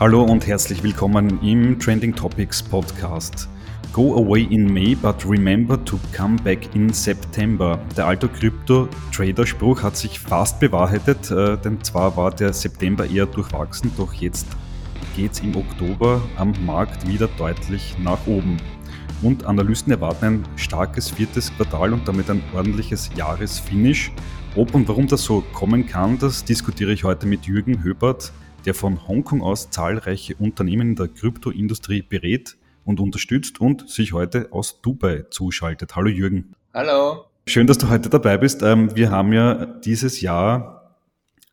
Hallo und herzlich willkommen im Trending Topics Podcast. Go away in May, but remember to come back in September. Der alte Krypto-Trader-Spruch hat sich fast bewahrheitet, äh, denn zwar war der September eher durchwachsen, doch jetzt geht es im Oktober am Markt wieder deutlich nach oben. Und Analysten erwarten ein starkes viertes Quartal und damit ein ordentliches Jahresfinish. Ob und warum das so kommen kann, das diskutiere ich heute mit Jürgen Höbert, der von Hongkong aus zahlreiche Unternehmen in der Kryptoindustrie berät und unterstützt und sich heute aus Dubai zuschaltet. Hallo Jürgen. Hallo. Schön, dass du heute dabei bist. Ähm, wir haben ja dieses Jahr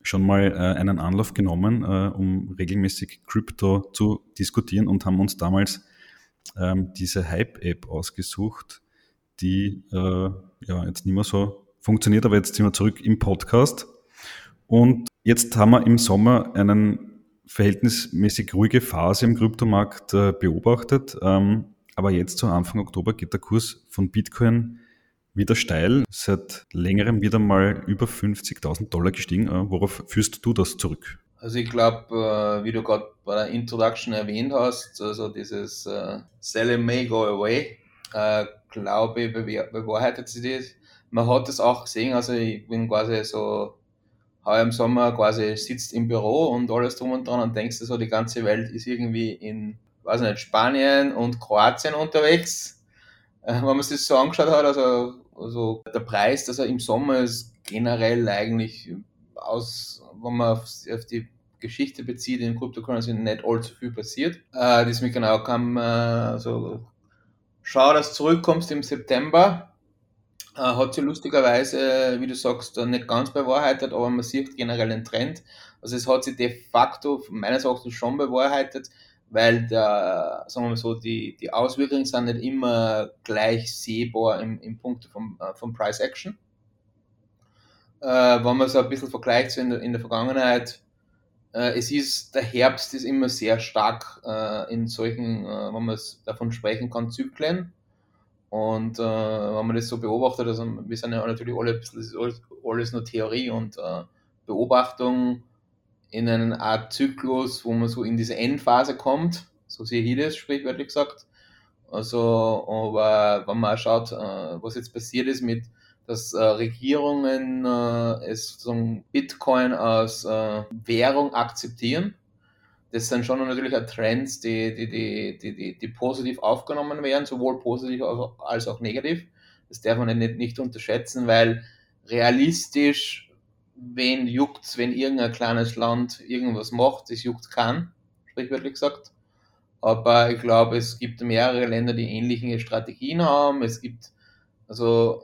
schon mal äh, einen Anlauf genommen, äh, um regelmäßig Krypto zu diskutieren und haben uns damals ähm, diese Hype-App ausgesucht, die äh, ja jetzt nicht mehr so funktioniert, aber jetzt sind wir zurück im Podcast. Und jetzt haben wir im Sommer einen verhältnismäßig ruhige Phase im Kryptomarkt äh, beobachtet. Ähm, aber jetzt zu Anfang Oktober geht der Kurs von Bitcoin wieder steil, seit längerem wieder mal über 50.000 Dollar gestiegen. Äh, worauf führst du das zurück? Also ich glaube, äh, wie du gerade bei der Introduction erwähnt hast, also dieses äh, Sell it may go away, äh, glaube ich, bewahrheitet sich das man hat das auch gesehen, also ich bin quasi so heuer im Sommer quasi sitzt im Büro und alles drum und dran und denkst du so, die ganze Welt ist irgendwie in, weiß nicht, Spanien und Kroatien unterwegs. Äh, wenn man sich das so angeschaut hat, also, also der Preis, dass er im Sommer ist generell eigentlich aus, wenn man auf, auf die Geschichte bezieht, in Cryptocurrency nicht allzu viel passiert. Äh, das mit genau kam, äh, also schau, dass du zurückkommst im September hat sich lustigerweise, wie du sagst, nicht ganz bewahrheitet, aber man sieht generell einen Trend. Also es hat sich de facto meines Erachtens schon bewahrheitet, weil der, sagen wir so, die, die Auswirkungen sind nicht immer gleich sehbar im, im Punkt vom, äh, vom Price Action. Äh, wenn man so ein bisschen vergleicht so in, der, in der Vergangenheit, äh, es ist, der Herbst ist immer sehr stark äh, in solchen, äh, wenn man davon sprechen kann, Zyklen. Und äh, wenn man das so beobachtet, also wir sind ja natürlich alle ein bisschen, das ist alles, nur Theorie und äh, Beobachtung in einer Art Zyklus, wo man so in diese Endphase kommt, so sehe ich das sprichwörtlich gesagt. Also, aber wenn man schaut, äh, was jetzt passiert ist mit, dass äh, Regierungen äh, es so Bitcoin als äh, Währung akzeptieren, das sind schon natürlich auch Trends, die, die, die, die, die, die positiv aufgenommen werden, sowohl positiv als auch negativ. Das darf man nicht, nicht unterschätzen, weil realistisch, wen juckt wenn irgendein kleines Land irgendwas macht, das juckt kann, sprichwörtlich gesagt. Aber ich glaube, es gibt mehrere Länder, die ähnliche Strategien haben. Es gibt, also,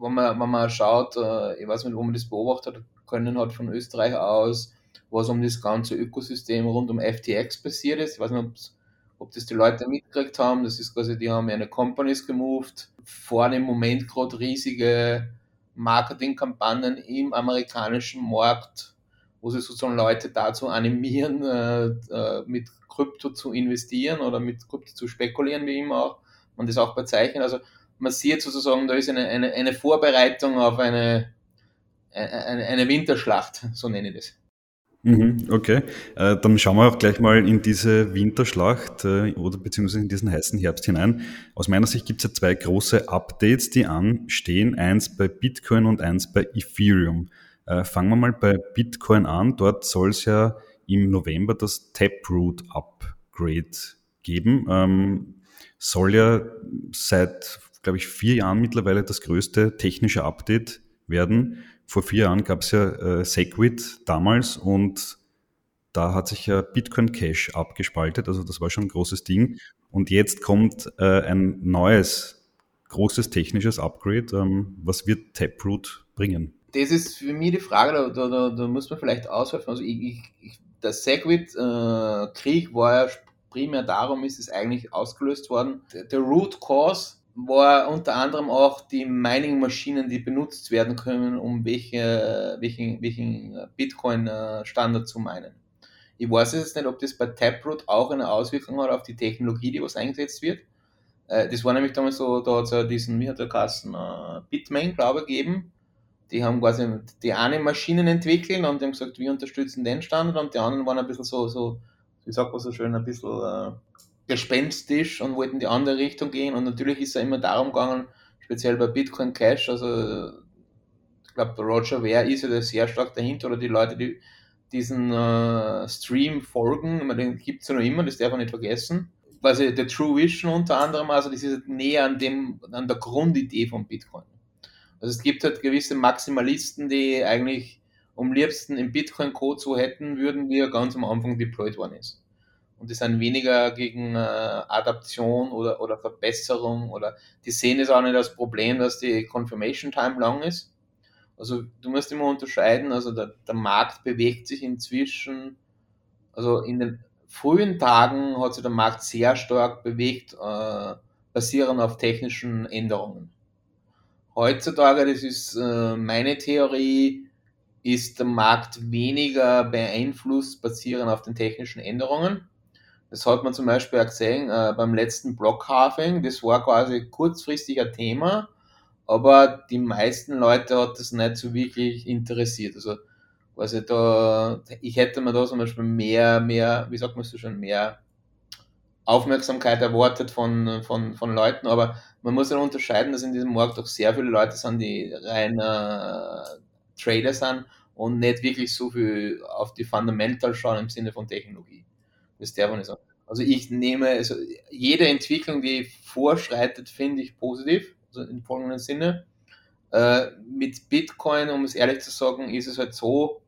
wenn man, wenn man schaut, äh, ich weiß nicht, wo man das beobachtet können hat von Österreich aus, was um das ganze Ökosystem rund um FTX passiert ist. Ich weiß nicht, ob das die Leute mitgekriegt haben. Das ist quasi, die haben eine Companies gemoved, vor dem Moment gerade riesige Marketingkampagnen im amerikanischen Markt, wo sie sozusagen Leute dazu animieren, äh, äh, mit Krypto zu investieren oder mit Krypto zu spekulieren, wie immer auch man das auch bezeichnet. Also man sieht sozusagen, da ist eine, eine, eine Vorbereitung auf eine, eine, eine Winterschlacht, so nenne ich das. Mhm, okay, äh, dann schauen wir auch gleich mal in diese Winterschlacht äh, oder beziehungsweise in diesen heißen Herbst hinein. Aus meiner Sicht gibt es ja zwei große Updates, die anstehen. Eins bei Bitcoin und eins bei Ethereum. Äh, fangen wir mal bei Bitcoin an. Dort soll es ja im November das Taproot Upgrade geben. Ähm, soll ja seit, glaube ich, vier Jahren mittlerweile das größte technische Update werden vor vier Jahren gab es ja äh, Segwit damals und da hat sich ja Bitcoin Cash abgespaltet, also das war schon ein großes Ding. Und jetzt kommt äh, ein neues, großes technisches Upgrade. Ähm, was wird Taproot bringen? Das ist für mich die Frage, da, da, da, da muss man vielleicht auswerfen. Also ich, ich, der Segwit-Krieg äh, war ja primär darum, ist es eigentlich ausgelöst worden. Der, der Root Cause war unter anderem auch die Mining-Maschinen, die benutzt werden können, um welche, welchen, welchen Bitcoin-Standard zu meinen. Ich weiß jetzt nicht, ob das bei Taproot auch eine Auswirkung hat auf die Technologie, die was eingesetzt wird. Äh, das war nämlich damals so, da hat es ja diesen, wie hat der Kassen, äh, Bitmain, glaube ich, gegeben. Die haben quasi die eine Maschinen entwickelt und die haben gesagt, wir unterstützen den Standard und die anderen waren ein bisschen so, so wie sagt man so schön, ein bisschen äh, gespenstisch und wollten in die andere Richtung gehen. Und natürlich ist er immer darum gegangen, speziell bei Bitcoin Cash, also ich glaube, Roger Ware ist ja da sehr stark dahinter oder die Leute, die diesen äh, Stream folgen, den gibt es ja noch immer, das darf man nicht vergessen. Quasi der True Vision unter anderem, also das ist näher an, dem, an der Grundidee von Bitcoin. Also es gibt halt gewisse Maximalisten, die eigentlich am liebsten im Bitcoin-Code so hätten würden, wie er ganz am Anfang deployed worden ist. Und die sind weniger gegen äh, Adaption oder, oder Verbesserung oder die sehen es auch nicht als Problem, dass die Confirmation Time lang ist. Also du musst immer unterscheiden, also der, der Markt bewegt sich inzwischen, also in den frühen Tagen hat sich der Markt sehr stark bewegt, äh, basierend auf technischen Änderungen. Heutzutage, das ist äh, meine Theorie, ist der Markt weniger beeinflusst basierend auf den technischen Änderungen. Das hat man zum Beispiel auch gesehen äh, beim letzten Blockhalving. Das war quasi kurzfristig ein Thema, aber die meisten Leute hat das nicht so wirklich interessiert. Also quasi da, ich hätte mir da zum Beispiel mehr, mehr, wie sagt man so schon, mehr Aufmerksamkeit erwartet von, von, von Leuten, aber man muss ja unterscheiden, dass in diesem Markt auch sehr viele Leute sind, die rein äh, Trader sind und nicht wirklich so viel auf die Fundamental schauen im Sinne von Technologie. Das darf man nicht. Also ich nehme, also jede Entwicklung, die vorschreitet, finde ich positiv, also im folgenden Sinne. Äh, mit Bitcoin, um es ehrlich zu sagen, ist es halt so,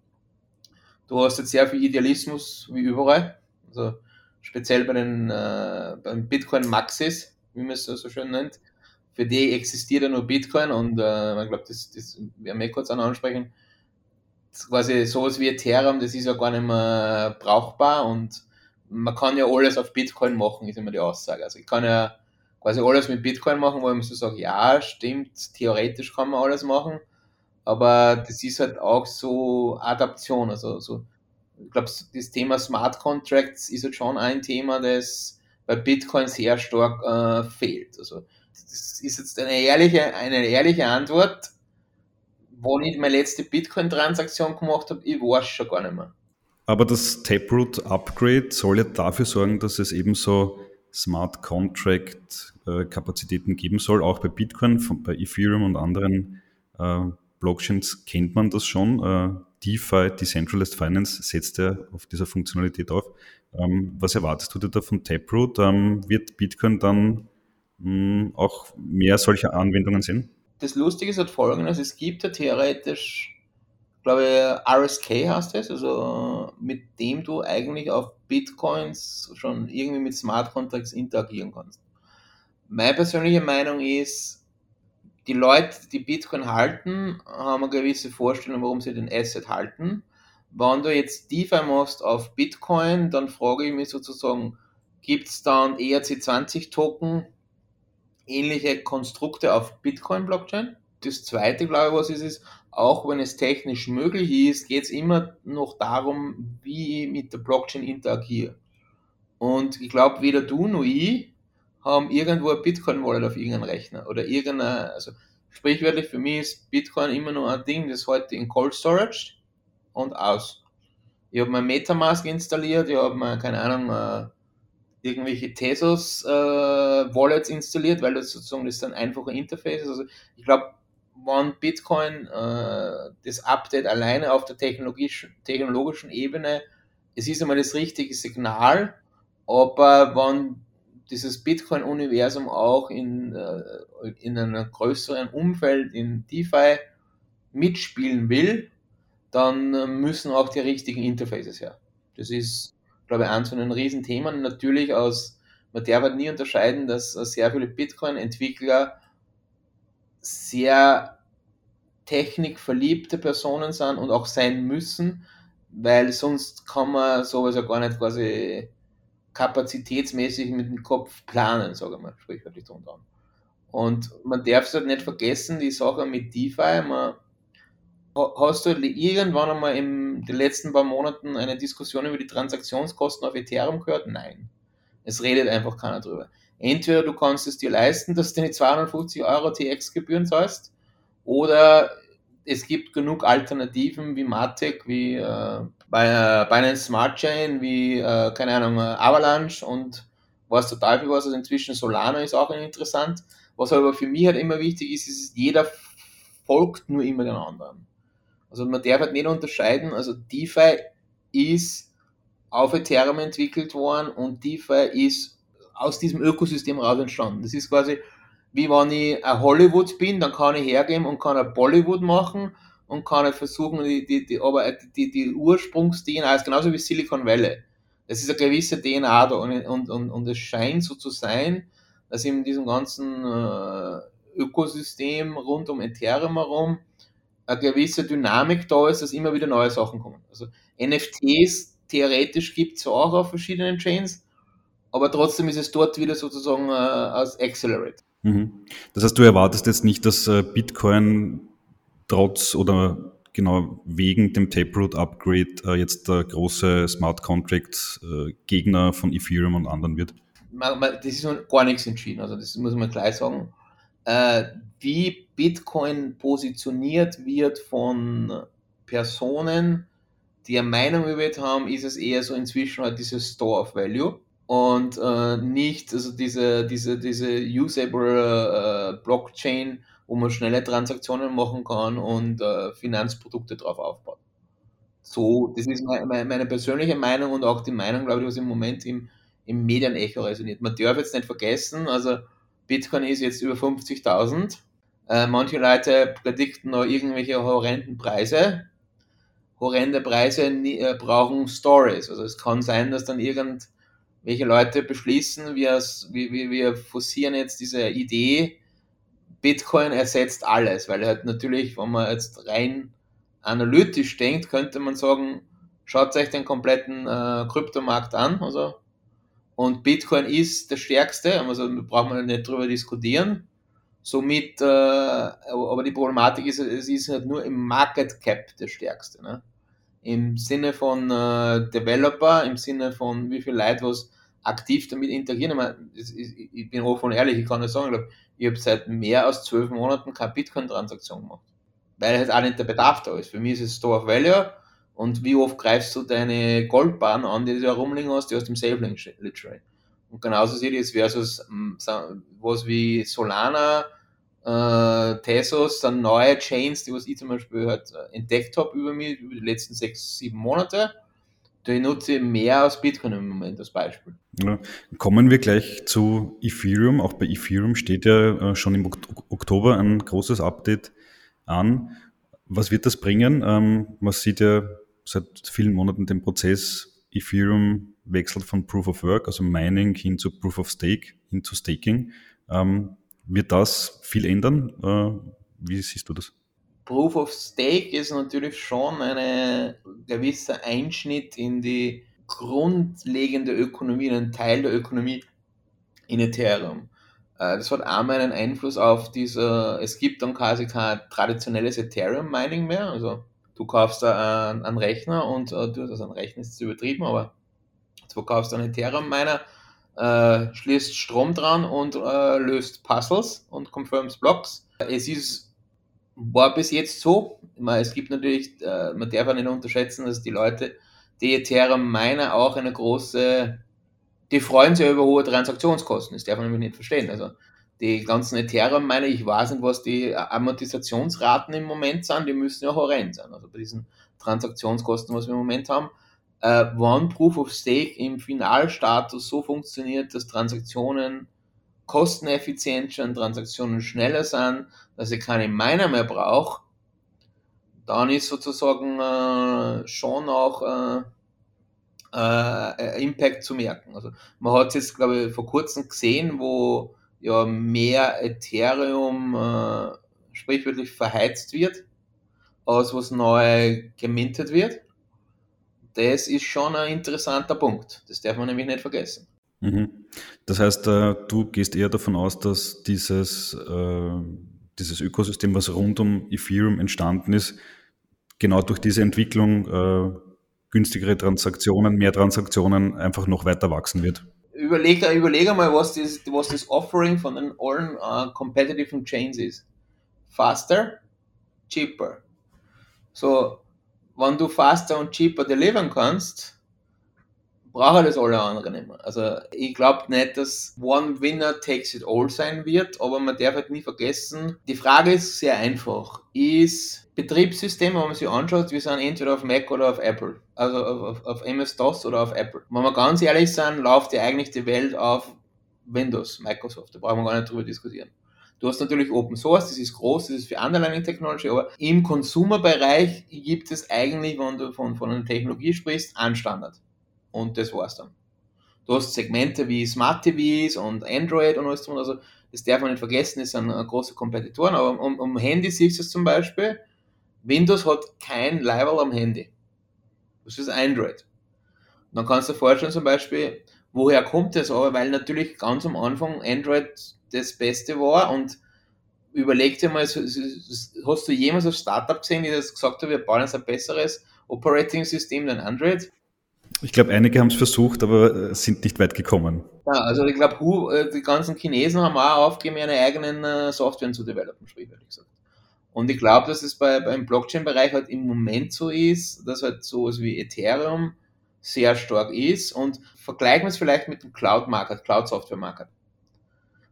du hast jetzt sehr viel Idealismus wie überall. Also speziell bei den äh, beim Bitcoin Maxis, wie man es so schön nennt. Für die existiert ja nur Bitcoin und äh, ich glaube, das, das werden wir kurz ansprechen. Quasi sowas wie Ethereum, das ist ja gar nicht mehr brauchbar und man kann ja alles auf Bitcoin machen, ist immer die Aussage. Also ich kann ja quasi alles mit Bitcoin machen, wo ich mir so sage, ja, stimmt, theoretisch kann man alles machen, aber das ist halt auch so Adaption, also so ich glaube, das Thema Smart Contracts ist jetzt schon ein Thema, das bei Bitcoin sehr stark äh, fehlt. Also das ist jetzt eine ehrliche, eine ehrliche Antwort. Wo ich meine letzte Bitcoin-Transaktion gemacht habe, ich weiß schon gar nicht mehr. Aber das Taproot Upgrade soll ja dafür sorgen, dass es eben so Smart Contract äh, Kapazitäten geben soll, auch bei Bitcoin, bei Ethereum und anderen äh, Blockchains kennt man das schon. Äh, DeFi, Decentralized Finance, setzt ja auf dieser Funktionalität auf. Ähm, was erwartest du dir da von Taproot? Ähm, wird Bitcoin dann hm, auch mehr solcher Anwendungen sehen? Das Lustige ist halt folgendes, es gibt ja theoretisch, glaube RSK heißt es, also mit dem du eigentlich auf Bitcoins schon irgendwie mit Smart Contracts interagieren kannst. Meine persönliche Meinung ist, die Leute, die Bitcoin halten, haben eine gewisse Vorstellung, warum sie den Asset halten. Wenn du jetzt DeFi machst auf Bitcoin, dann frage ich mich sozusagen, gibt es dann ERC20-Token, ähnliche Konstrukte auf Bitcoin-Blockchain? Das zweite, glaube ich, was ist, ist, auch wenn es technisch möglich ist, geht es immer noch darum, wie ich mit der Blockchain interagiere. Und ich glaube, weder du noch ich haben irgendwo ein Bitcoin-Wallet auf irgendeinem Rechner oder irgendeine, also sprichwörtlich für mich ist Bitcoin immer nur ein Ding, das heute in Cold Storage und aus. Ich habe mein Metamask installiert, ich habe mal, keine Ahnung, äh, irgendwelche Tesos äh, installiert, weil das sozusagen das dann einfache Interface ist. Also ich glaube, wenn Bitcoin äh, das Update alleine auf der technologischen, technologischen Ebene, es ist einmal das richtige Signal, aber wenn dieses Bitcoin-Universum auch in, äh, in einem größeren Umfeld, in DeFi, mitspielen will, dann äh, müssen auch die richtigen Interfaces her. Das ist, glaube ich, eins von den Riesenthemen. Natürlich aus, man darf halt nie unterscheiden, dass sehr viele Bitcoin-Entwickler sehr technikverliebte Personen sind und auch sein müssen, weil sonst kann man sowas ja gar nicht quasi kapazitätsmäßig mit dem Kopf planen, sage ich mal, sprichwörtlich drunter. Und man darf es halt nicht vergessen, die Sache mit DeFi, man, hast du irgendwann einmal in den letzten paar Monaten eine Diskussion über die Transaktionskosten auf Ethereum gehört? Nein. Es redet einfach keiner drüber. Entweder du kannst es dir leisten, dass du deine 250 Euro TX-Gebühren zahlst, oder es gibt genug Alternativen wie Matic, wie äh, äh, einem Smart Chain wie, äh, keine Ahnung, Avalanche und was der Teufel was, also inzwischen Solana ist auch interessant. Was aber für mich halt immer wichtig ist, ist, jeder folgt nur immer den anderen. Also man darf halt nicht unterscheiden, also DeFi ist auf Ethereum entwickelt worden und DeFi ist aus diesem Ökosystem raus entstanden. Das ist quasi wie wenn ich ein Hollywood bin, dann kann ich hergehen und kann ein Bollywood machen und kann halt versuchen, die, die, die, aber die, die Ursprungs-DNA ist genauso wie Silicon Valley. Das ist eine gewisse DNA da und, und, und, und es scheint so zu sein, dass in diesem ganzen äh, Ökosystem rund um Ethereum herum eine gewisse Dynamik da ist, dass immer wieder neue Sachen kommen. Also NFTs theoretisch gibt es auch auf verschiedenen Chains, aber trotzdem ist es dort wieder sozusagen äh, als Accelerate. Mhm. Das heißt, du erwartest jetzt nicht, dass äh, Bitcoin trotz oder genau wegen dem Taproot-Upgrade äh, jetzt der große Smart Contract-Gegner von Ethereum und anderen wird? Das ist noch gar nichts entschieden, also das muss man gleich sagen. Wie Bitcoin positioniert wird von Personen, die eine Meinung über haben, ist es eher so inzwischen halt dieses Store of Value und äh, nicht also diese, diese, diese usable äh, Blockchain, wo man schnelle Transaktionen machen kann und äh, Finanzprodukte drauf aufbaut. So, das ist meine, meine, persönliche Meinung und auch die Meinung, glaube ich, was im Moment im, im Medienecho resoniert. Man darf jetzt nicht vergessen, also Bitcoin ist jetzt über 50.000. Äh, manche Leute predikten noch irgendwelche horrenden Preise. Horrende Preise äh, brauchen Stories. Also es kann sein, dass dann irgend welche Leute beschließen, wir, wir, wir forcieren jetzt diese Idee, Bitcoin ersetzt alles, weil halt natürlich, wenn man jetzt rein analytisch denkt, könnte man sagen, schaut euch den kompletten äh, Kryptomarkt an, also und Bitcoin ist der stärkste, also braucht man nicht drüber diskutieren. Somit, äh, aber die Problematik ist, es ist halt nur im Market Cap der stärkste. Ne? Im Sinne von äh, Developer, im Sinne von wie viel Leute was aktiv damit interagieren. Ich, ich, ich bin offen und ehrlich, ich kann nicht sagen, ich, glaub, ich habe seit mehr als zwölf Monaten keine Bitcoin-Transaktion gemacht. Weil halt auch nicht der Bedarf da ist. Für mich ist es Store of Value und wie oft greifst du deine Goldbahn an, die du herumliegen hast, die aus dem Safe Literally. Und genauso sieht es versus hm, was wie Solana, äh, Tesos, dann neue Chains, die was ich zum Beispiel halt äh, entdeckt habe über mich, über die letzten sechs, sieben Monate ich nutze mehr aus Bitcoin im Moment als Beispiel. Ja. Kommen wir gleich zu Ethereum. Auch bei Ethereum steht ja äh, schon im Oktober ein großes Update an. Was wird das bringen? Ähm, man sieht ja seit vielen Monaten den Prozess, Ethereum wechselt von Proof of Work, also Mining, hin zu Proof of Stake, hin zu Staking. Ähm, wird das viel ändern? Äh, wie siehst du das? Proof of Stake ist natürlich schon ein gewisser Einschnitt in die grundlegende Ökonomie, einen Teil der Ökonomie in Ethereum. Äh, das hat einmal einen Einfluss auf diese, es gibt dann quasi kein traditionelles Ethereum-Mining mehr, also du kaufst da einen, Rechner und äh, du hast also einen Rechner ist übertrieben, aber du kaufst einen Ethereum-Miner, äh, schließt Strom dran und äh, löst Puzzles und confirms Blocks. Es ist war bis jetzt so. Meine, es gibt natürlich, äh, man darf auch nicht unterschätzen, dass die Leute, die Ethereum Miner auch eine große, die freuen sich über hohe Transaktionskosten. Das darf man nämlich nicht verstehen. Also die ganzen Ethereum Miner, ich weiß nicht, was die Amortisationsraten im Moment sind, die müssen ja horrend sein. Also bei diesen Transaktionskosten, was wir im Moment haben, äh, wann Proof of Stake im Finalstatus so funktioniert, dass Transaktionen kosteneffizient schon Transaktionen schneller sind, dass ich keine Miner mehr brauche, dann ist sozusagen äh, schon auch äh, äh, Impact zu merken. Also man hat es jetzt, glaube ich, vor kurzem gesehen, wo ja mehr Ethereum äh, sprichwörtlich verheizt wird, als was neu gemintet wird. Das ist schon ein interessanter Punkt. Das darf man nämlich nicht vergessen. Mhm. Das heißt, äh, du gehst eher davon aus, dass dieses, äh, dieses Ökosystem, was rund um Ethereum entstanden ist, genau durch diese Entwicklung äh, günstigere Transaktionen, mehr Transaktionen einfach noch weiter wachsen wird. Überleg, überleg mal, was das, was das Offering von den allen uh, competitive Chains ist. Faster, cheaper. So, wenn du faster und cheaper delivern kannst, brauchen das alle anderen nicht mehr. Also ich glaube nicht, dass One Winner takes it all sein wird, aber man darf halt nie vergessen, die Frage ist sehr einfach. Ist Betriebssystem, wenn man sich anschaut, wir sind entweder auf Mac oder auf Apple, also auf, auf, auf MS-DOS oder auf Apple. Wenn wir ganz ehrlich sind, läuft ja eigentlich die Welt auf Windows, Microsoft, da brauchen wir gar nicht drüber diskutieren. Du hast natürlich Open Source, das ist groß, das ist für Underlining Technology, aber im Consumer-Bereich gibt es eigentlich, wenn du von, von einer Technologie sprichst, einen Standard und das war's dann. Du hast Segmente wie Smart TVs und Android und alles drum, also das darf man nicht vergessen, das sind große Kompetitoren, aber um, um Handy siehst du es zum Beispiel, Windows hat kein Level am Handy. Das ist Android. Und dann kannst du dir vorstellen zum Beispiel, woher kommt das aber, weil natürlich ganz am Anfang Android das Beste war und überleg dir mal, hast du jemals ein Startup gesehen, die das gesagt hat, wir bauen jetzt ein besseres Operating-System than Android? Ich glaube, einige haben es versucht, aber äh, sind nicht weit gekommen. Ja, also ich glaube, äh, die ganzen Chinesen haben auch aufgegeben, ihre eigenen äh, Software zu developen, sprichwörtlich gesagt. Und ich glaube, dass es bei, beim Blockchain-Bereich halt im Moment so ist, dass halt sowas wie Ethereum sehr stark ist und vergleichen wir es vielleicht mit dem Cloud-Market, Cloud-Software-Market.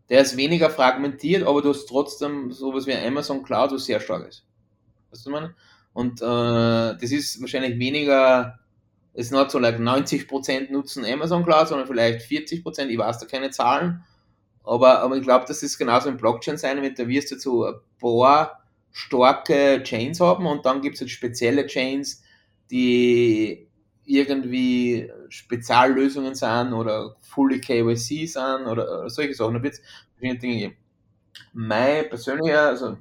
Der ist weniger fragmentiert, aber du hast trotzdem sowas wie Amazon Cloud, was sehr stark ist. Weißt du, man? Und äh, das ist wahrscheinlich weniger es not so like 90% nutzen Amazon Cloud, sondern vielleicht 40%, ich weiß da keine Zahlen, aber, aber ich glaube, dass es genauso im Blockchain sein wird, da wirst du so ein paar starke Chains haben und dann gibt es halt spezielle Chains, die irgendwie Speziallösungen sind oder fully KYC sind oder, solche Sachen, da wird es Dinge geben. Mein persönlicher, also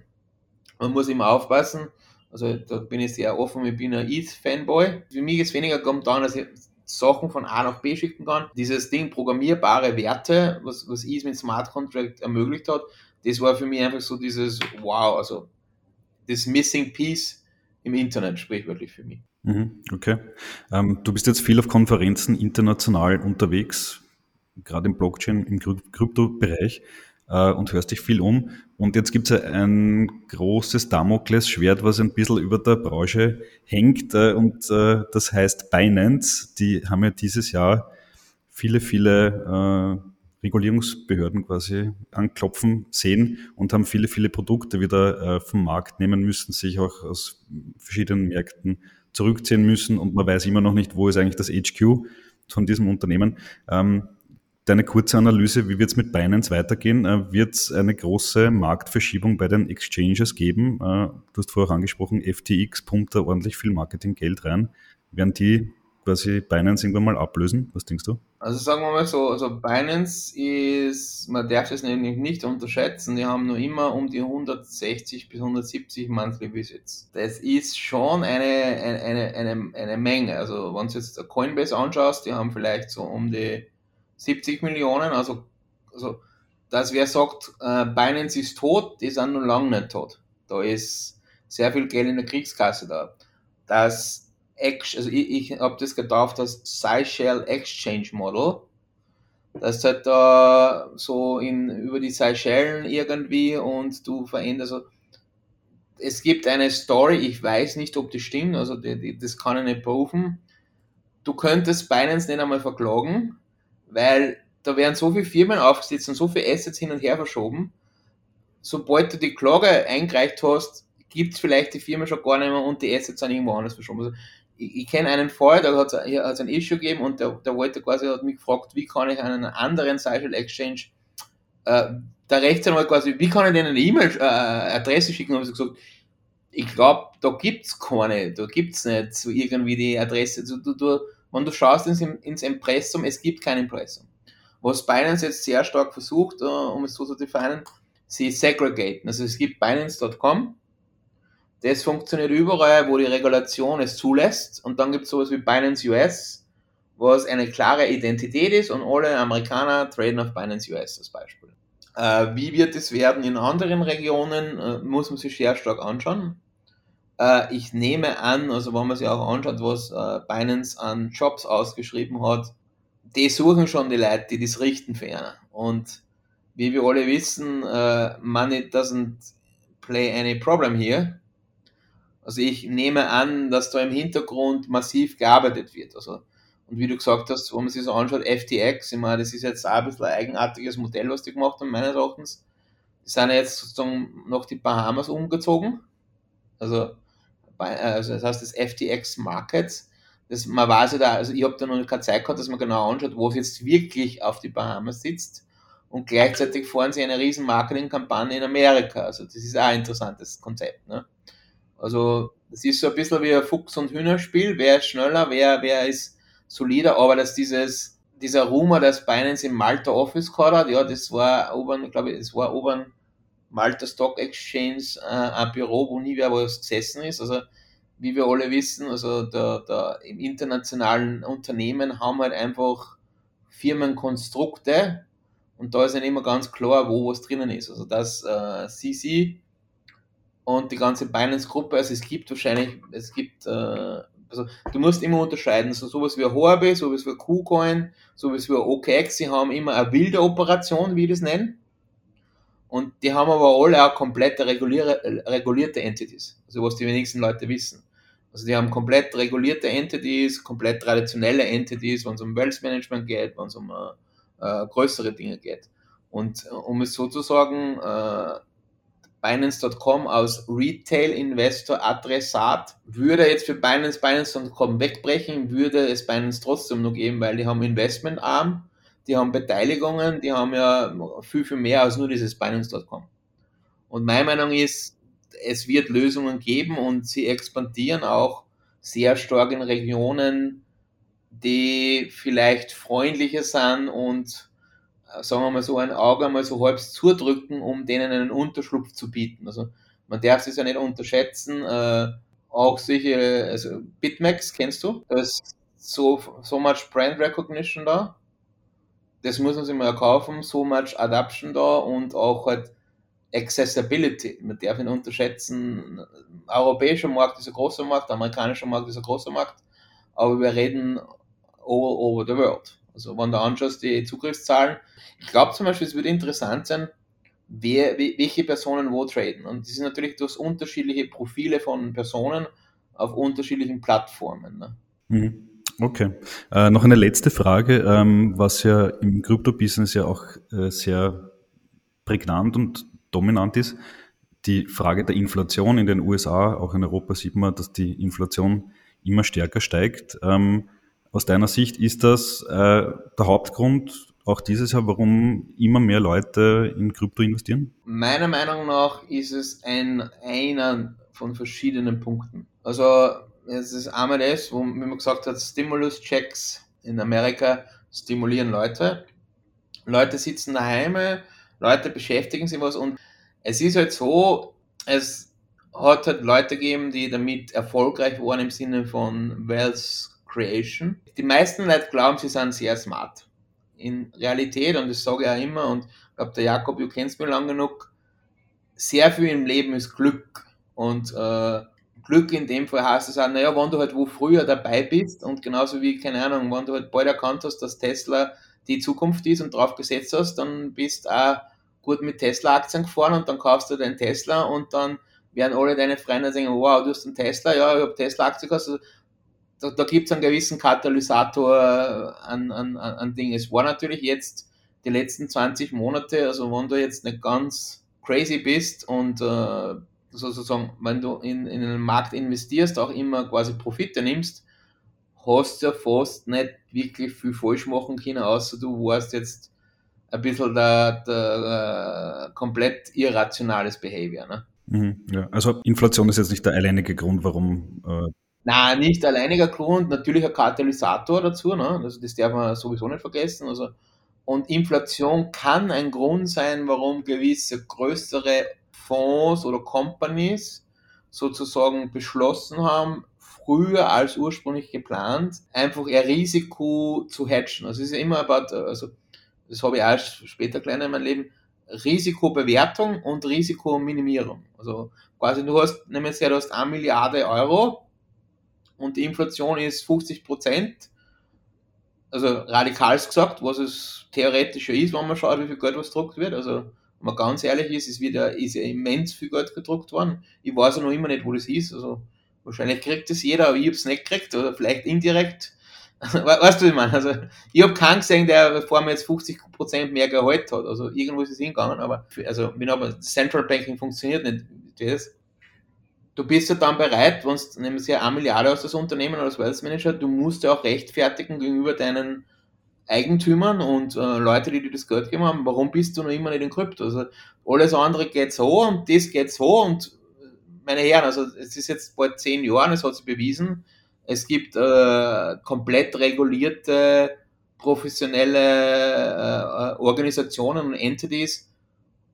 man muss immer aufpassen, also da bin ich sehr offen, ich bin ein ETH-Fanboy. Für mich ist weniger kommt daran, dass ich Sachen von A nach B schicken kann. Dieses Ding, programmierbare Werte, was, was ETH mit Smart Contract ermöglicht hat, das war für mich einfach so dieses Wow, also das Missing Piece im Internet, sprichwörtlich für mich. Mhm, okay. Ähm, du bist jetzt viel auf Konferenzen international unterwegs, gerade im Blockchain, im Krypto-Bereich äh, und hörst dich viel um. Und jetzt gibt es ein großes Damoklesschwert, was ein bisschen über der Branche hängt äh, und äh, das heißt Binance. Die haben ja dieses Jahr viele, viele äh, Regulierungsbehörden quasi anklopfen sehen und haben viele, viele Produkte wieder äh, vom Markt nehmen müssen, sich auch aus verschiedenen Märkten zurückziehen müssen und man weiß immer noch nicht, wo ist eigentlich das HQ von diesem Unternehmen. Ähm, Deine kurze Analyse, wie wird es mit Binance weitergehen? Äh, wird es eine große Marktverschiebung bei den Exchanges geben? Äh, du hast vorher angesprochen, FTX pumpt da ordentlich viel Marketinggeld rein. Werden die quasi Binance irgendwann mal ablösen? Was denkst du? Also sagen wir mal so, also Binance ist, man darf es nämlich nicht unterschätzen, die haben nur immer um die 160 bis 170 Monthly Visits. Das ist schon eine, eine, eine, eine Menge. Also wenn du jetzt Coinbase anschaust, die haben vielleicht so um die 70 Millionen, also, also dass wer sagt, äh, Binance ist tot, die sind noch lange nicht tot. Da ist sehr viel Geld in der Kriegskasse da. Das also ich, ich habe das getauft als Seychelles Exchange Model. Das ist halt da so in, über die Seychellen irgendwie und du veränderst. Es gibt eine Story, ich weiß nicht, ob die stimmt, also die, die, das kann ich nicht prüfen. Du könntest Binance nicht einmal verklagen, weil da werden so viele Firmen aufgesetzt und so viele Assets hin und her verschoben. Sobald du die Klage eingereicht hast, gibt es vielleicht die Firma schon gar nicht mehr und die Assets sind irgendwo anders verschoben. Also ich, ich kenne einen Fall, da hat es ein Issue gegeben und der, der wollte quasi, hat mich gefragt, wie kann ich einen anderen Social Exchange, äh, der Rechtsanwalt quasi, wie kann ich denen eine E-Mail-Adresse äh, schicken? Und ich gesagt, ich glaube, da gibt es keine, da gibt es nicht so irgendwie die Adresse. Du, du, du, wenn du schaust ins, ins Impressum, es gibt kein Impressum. Was Binance jetzt sehr stark versucht, uh, um es so zu definieren, sie segregaten. Also es gibt Binance.com, das funktioniert überall, wo die Regulation es zulässt. Und dann gibt es sowas wie Binance US, was eine klare Identität ist und alle Amerikaner traden auf Binance US als Beispiel. Äh, wie wird es werden in anderen Regionen, äh, muss man sich sehr stark anschauen. Äh, ich nehme an, also wenn man sich auch anschaut, was äh, Binance an Jobs ausgeschrieben hat, die suchen schon die Leute, die das richten für einen. Und wie wir alle wissen, äh, money doesn't play any problem here. Also ich nehme an, dass da im Hintergrund massiv gearbeitet wird. Also, und wie du gesagt hast, wenn man sich so anschaut, FTX, ich meine, das ist jetzt auch ein bisschen ein eigenartiges Modell, was die gemacht haben, meines Erachtens. Die sind jetzt sozusagen nach die Bahamas umgezogen. Also, also das heißt das FTX Markets. Das, man weiß ja da, also ich habe da noch keine Zeit gehabt, dass man genau anschaut, wo es jetzt wirklich auf die Bahamas sitzt. Und gleichzeitig fahren sie eine riesen Marketingkampagne in Amerika. Also das ist auch ein interessantes Konzept. Ne? Also das ist so ein bisschen wie ein Fuchs- und Hühnerspiel. Wer ist schneller, wer, wer ist solider, aber dass dieses, dieser Rumor, dass Binance im Malta Office gehabt hat, ja, das war oben, ich glaube, das war oben Malta Stock Exchange äh, ein Büro, wo nie wer was gesessen ist. Also wie wir alle wissen, also da, da im internationalen Unternehmen haben halt einfach Firmenkonstrukte und da ist nicht immer ganz klar, wo was drinnen ist. Also dass äh, CC und die ganze Binance-Gruppe, also es gibt wahrscheinlich, es gibt, äh, also du musst immer unterscheiden, so sowas wie Huobi, sowas wie KuCoin, sowas wie OKX, sie haben immer eine wilde Operation, wie ich das nenne. Und die haben aber alle auch komplett regulierte Entities, also was die wenigsten Leute wissen. Also die haben komplett regulierte Entities, komplett traditionelle Entities, wenn es um Wealth Management geht, wenn es um äh, äh, größere Dinge geht. Und äh, um es sozusagen äh, Binance.com als Retail-Investor-Adressat würde jetzt für Binance Binance.com wegbrechen, würde es Binance trotzdem noch geben, weil die haben Investmentarm, die haben Beteiligungen, die haben ja viel, viel mehr als nur dieses Binance.com. Und meine Meinung ist, es wird Lösungen geben und sie expandieren auch sehr stark in Regionen, die vielleicht freundlicher sind und äh, sagen wir mal so ein Auge mal so halb zudrücken, um denen einen Unterschlupf zu bieten. Also man darf es ja nicht unterschätzen. Äh, auch solche, also Bitmax kennst du? Da ist so, so much Brand Recognition da. Das muss man sich mal kaufen, so much Adaption da und auch halt Accessibility. Man darf ihn unterschätzen. Europäischer Markt ist ein großer Markt, amerikanischer Markt ist ein großer Markt, aber wir reden over, over the world. Also wenn du anschaust, die Zugriffszahlen, ich glaube zum Beispiel, es würde interessant sein, wer, welche Personen wo traden. Und das sind natürlich durch unterschiedliche Profile von Personen auf unterschiedlichen Plattformen. Ne? Mhm. Okay. Äh, noch eine letzte Frage, ähm, was ja im Krypto-Business ja auch äh, sehr prägnant und dominant ist. Die Frage der Inflation in den USA, auch in Europa sieht man, dass die Inflation immer stärker steigt. Ähm, aus deiner Sicht ist das äh, der Hauptgrund auch dieses Jahr, warum immer mehr Leute in Krypto investieren? Meiner Meinung nach ist es ein, einer von verschiedenen Punkten. Also es ist einmal das, wo wie man gesagt hat, Stimulus-Checks in Amerika stimulieren Leute. Leute sitzen daheim, Leute beschäftigen sich was und es ist halt so, es hat halt Leute gegeben, die damit erfolgreich waren im Sinne von Wealth Creation. Die meisten Leute glauben, sie sind sehr smart. In Realität, und das sage ich auch immer, und ich glaube, der Jakob, du kennst mich lang genug, sehr viel im Leben ist Glück. Und äh, Glück in dem Fall heißt es auch, naja, wenn du halt wo früher dabei bist und genauso wie, keine Ahnung, wenn du halt bald erkannt hast, dass Tesla die Zukunft ist und drauf gesetzt hast, dann bist auch gut mit Tesla-Aktien gefahren und dann kaufst du den Tesla und dann werden alle deine Freunde sagen, wow, du hast einen Tesla, ja, ich habe Tesla-Aktien gekauft. Da, da gibt es einen gewissen Katalysator an, an, an Dingen. Es war natürlich jetzt die letzten 20 Monate, also wenn du jetzt nicht ganz crazy bist und äh, sozusagen, wenn du in, in einen Markt investierst, auch immer quasi Profite nimmst, hast du ja fast nicht wirklich viel falsch machen können, außer du warst jetzt ein bisschen der, der äh, komplett irrationales Behavior. Ne? Mhm, ja. Also Inflation ist jetzt nicht der alleinige Grund, warum. Äh Nein, nicht alleiniger Grund, natürlich ein Katalysator dazu, ne? also das darf man sowieso nicht vergessen. Also, und Inflation kann ein Grund sein, warum gewisse größere Fonds oder Companies sozusagen beschlossen haben, früher als ursprünglich geplant, einfach ihr Risiko zu hatchen. Also es ist ja immer about, also das habe ich auch später kleiner in meinem Leben, Risikobewertung und Risikominimierung. Also quasi du hast, nehmen wir jetzt her, du hast 1 Milliarde Euro und die Inflation ist 50 Prozent. Also radikal gesagt, was es theoretisch ist, wenn man schaut, wie viel Geld was gedruckt wird. Also wenn man ganz ehrlich ist, ist wieder ist ja immens viel Geld gedruckt worden. Ich weiß ja noch immer nicht, wo das ist. Also wahrscheinlich kriegt das jeder, aber ich habe es nicht gekriegt oder vielleicht indirekt. weißt du, ich meine? Also ich habe keinen gesehen, der vor mir jetzt 50% mehr Gehalt hat. Also irgendwo ist es hingegangen, aber also wenn aber Central Banking funktioniert nicht. Das. Du bist ja dann bereit, wenn du nämlich ja eine Milliarde aus das Unternehmen als Wealth Manager, du musst ja auch rechtfertigen gegenüber deinen Eigentümern und äh, Leute, die dir das Geld gegeben haben, warum bist du noch immer nicht in Krypto? Also alles andere geht so und das geht so und meine Herren, also es ist jetzt bald zehn Jahre, es hat sich bewiesen, es gibt äh, komplett regulierte, professionelle äh, Organisationen und Entities,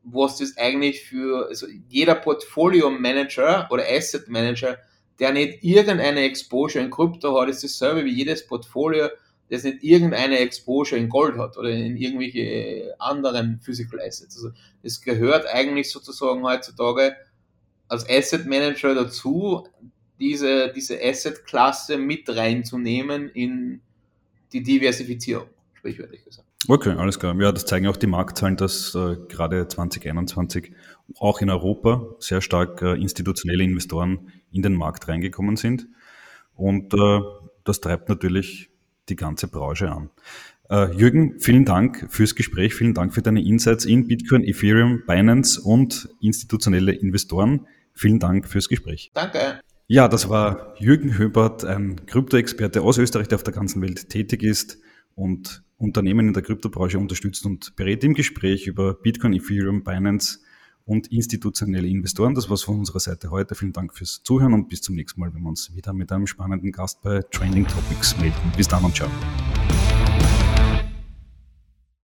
was das eigentlich für, also jeder Portfolio Manager oder Asset Manager, der nicht irgendeine Exposure in Krypto hat, ist dasselbe wie jedes Portfolio, das nicht irgendeine Exposure in Gold hat oder in irgendwelche anderen Physical Assets. Also es gehört eigentlich sozusagen heutzutage als Asset Manager dazu, diese, diese Asset-Klasse mit reinzunehmen in die Diversifizierung, sprichwörtlich gesagt. Okay, alles klar. Ja, das zeigen auch die Marktzahlen, dass äh, gerade 2021 auch in Europa sehr stark äh, institutionelle Investoren in den Markt reingekommen sind. Und äh, das treibt natürlich die ganze Branche an. Äh, Jürgen, vielen Dank fürs Gespräch, vielen Dank für deine Insights in Bitcoin, Ethereum, Binance und institutionelle Investoren. Vielen Dank fürs Gespräch. Danke. Ja, das war Jürgen Höbert, ein Krypto-Experte aus Österreich, der auf der ganzen Welt tätig ist und Unternehmen in der Kryptobranche unterstützt und berät im Gespräch über Bitcoin, Ethereum, Binance und institutionelle Investoren. Das war's von unserer Seite heute. Vielen Dank fürs Zuhören und bis zum nächsten Mal, wenn wir uns wieder mit einem spannenden Gast bei Trending Topics melden. Bis dann und ciao.